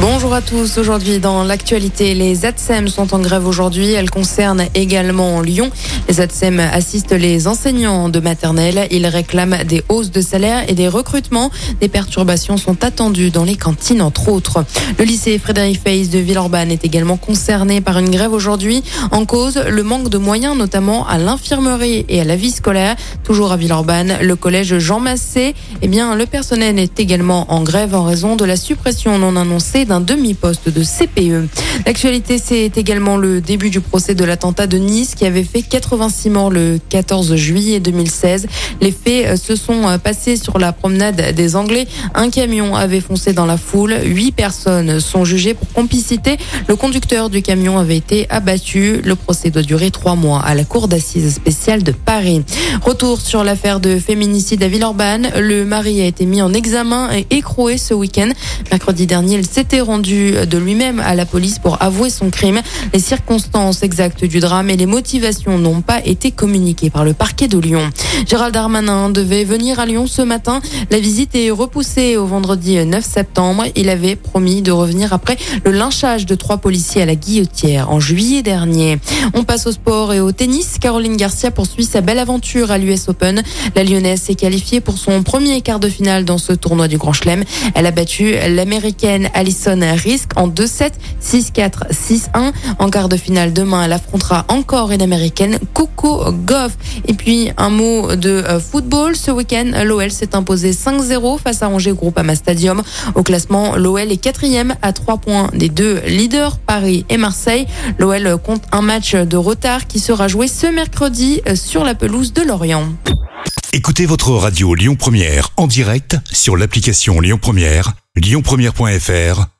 Bonjour à tous. Aujourd'hui, dans l'actualité, les ATSEM sont en grève aujourd'hui. Elles concernent également Lyon. Les ATSEM assistent les enseignants de maternelle. Ils réclament des hausses de salaire et des recrutements. Des perturbations sont attendues dans les cantines, entre autres. Le lycée Frédéric Feyz de Villeurbanne est également concerné par une grève aujourd'hui. En cause, le manque de moyens, notamment à l'infirmerie et à la vie scolaire. Toujours à Villeurbanne, le collège Jean Massé. Eh bien, le personnel est également en grève en raison de la suppression non annoncée d'un demi-poste de CPE. L'actualité, c'est également le début du procès de l'attentat de Nice qui avait fait 86 morts le 14 juillet 2016. Les faits euh, se sont euh, passés sur la promenade des Anglais. Un camion avait foncé dans la foule. Huit personnes sont jugées pour complicité. Le conducteur du camion avait été abattu. Le procès doit durer trois mois à la cour d'assises spéciale de Paris. Retour sur l'affaire de féminicide à Villeurbanne. Le mari a été mis en examen et écroué ce week-end. Mercredi dernier, il rendu de lui-même à la police pour avouer son crime. Les circonstances exactes du drame et les motivations n'ont pas été communiquées par le parquet de Lyon. Gérald Darmanin devait venir à Lyon ce matin. La visite est repoussée au vendredi 9 septembre. Il avait promis de revenir après le lynchage de trois policiers à la guillotière en juillet dernier. On passe au sport et au tennis. Caroline Garcia poursuit sa belle aventure à l'US Open. La Lyonnaise s'est qualifiée pour son premier quart de finale dans ce tournoi du Grand Chelem. Elle a battu l'américaine Alice risque en 2-7, 6-4, 6-1. En quart de finale demain, elle affrontera encore une américaine, Coco Goff. Et puis un mot de euh, football. Ce week-end, l'OL s'est imposé 5-0 face à Angers Groupama Stadium. Au classement, l'OL est quatrième à 3 points des deux leaders, Paris et Marseille. L'OL compte un match de retard qui sera joué ce mercredi euh, sur la pelouse de Lorient. Écoutez votre radio Lyon Première en direct sur l'application Lyon Première, lyonpremière.fr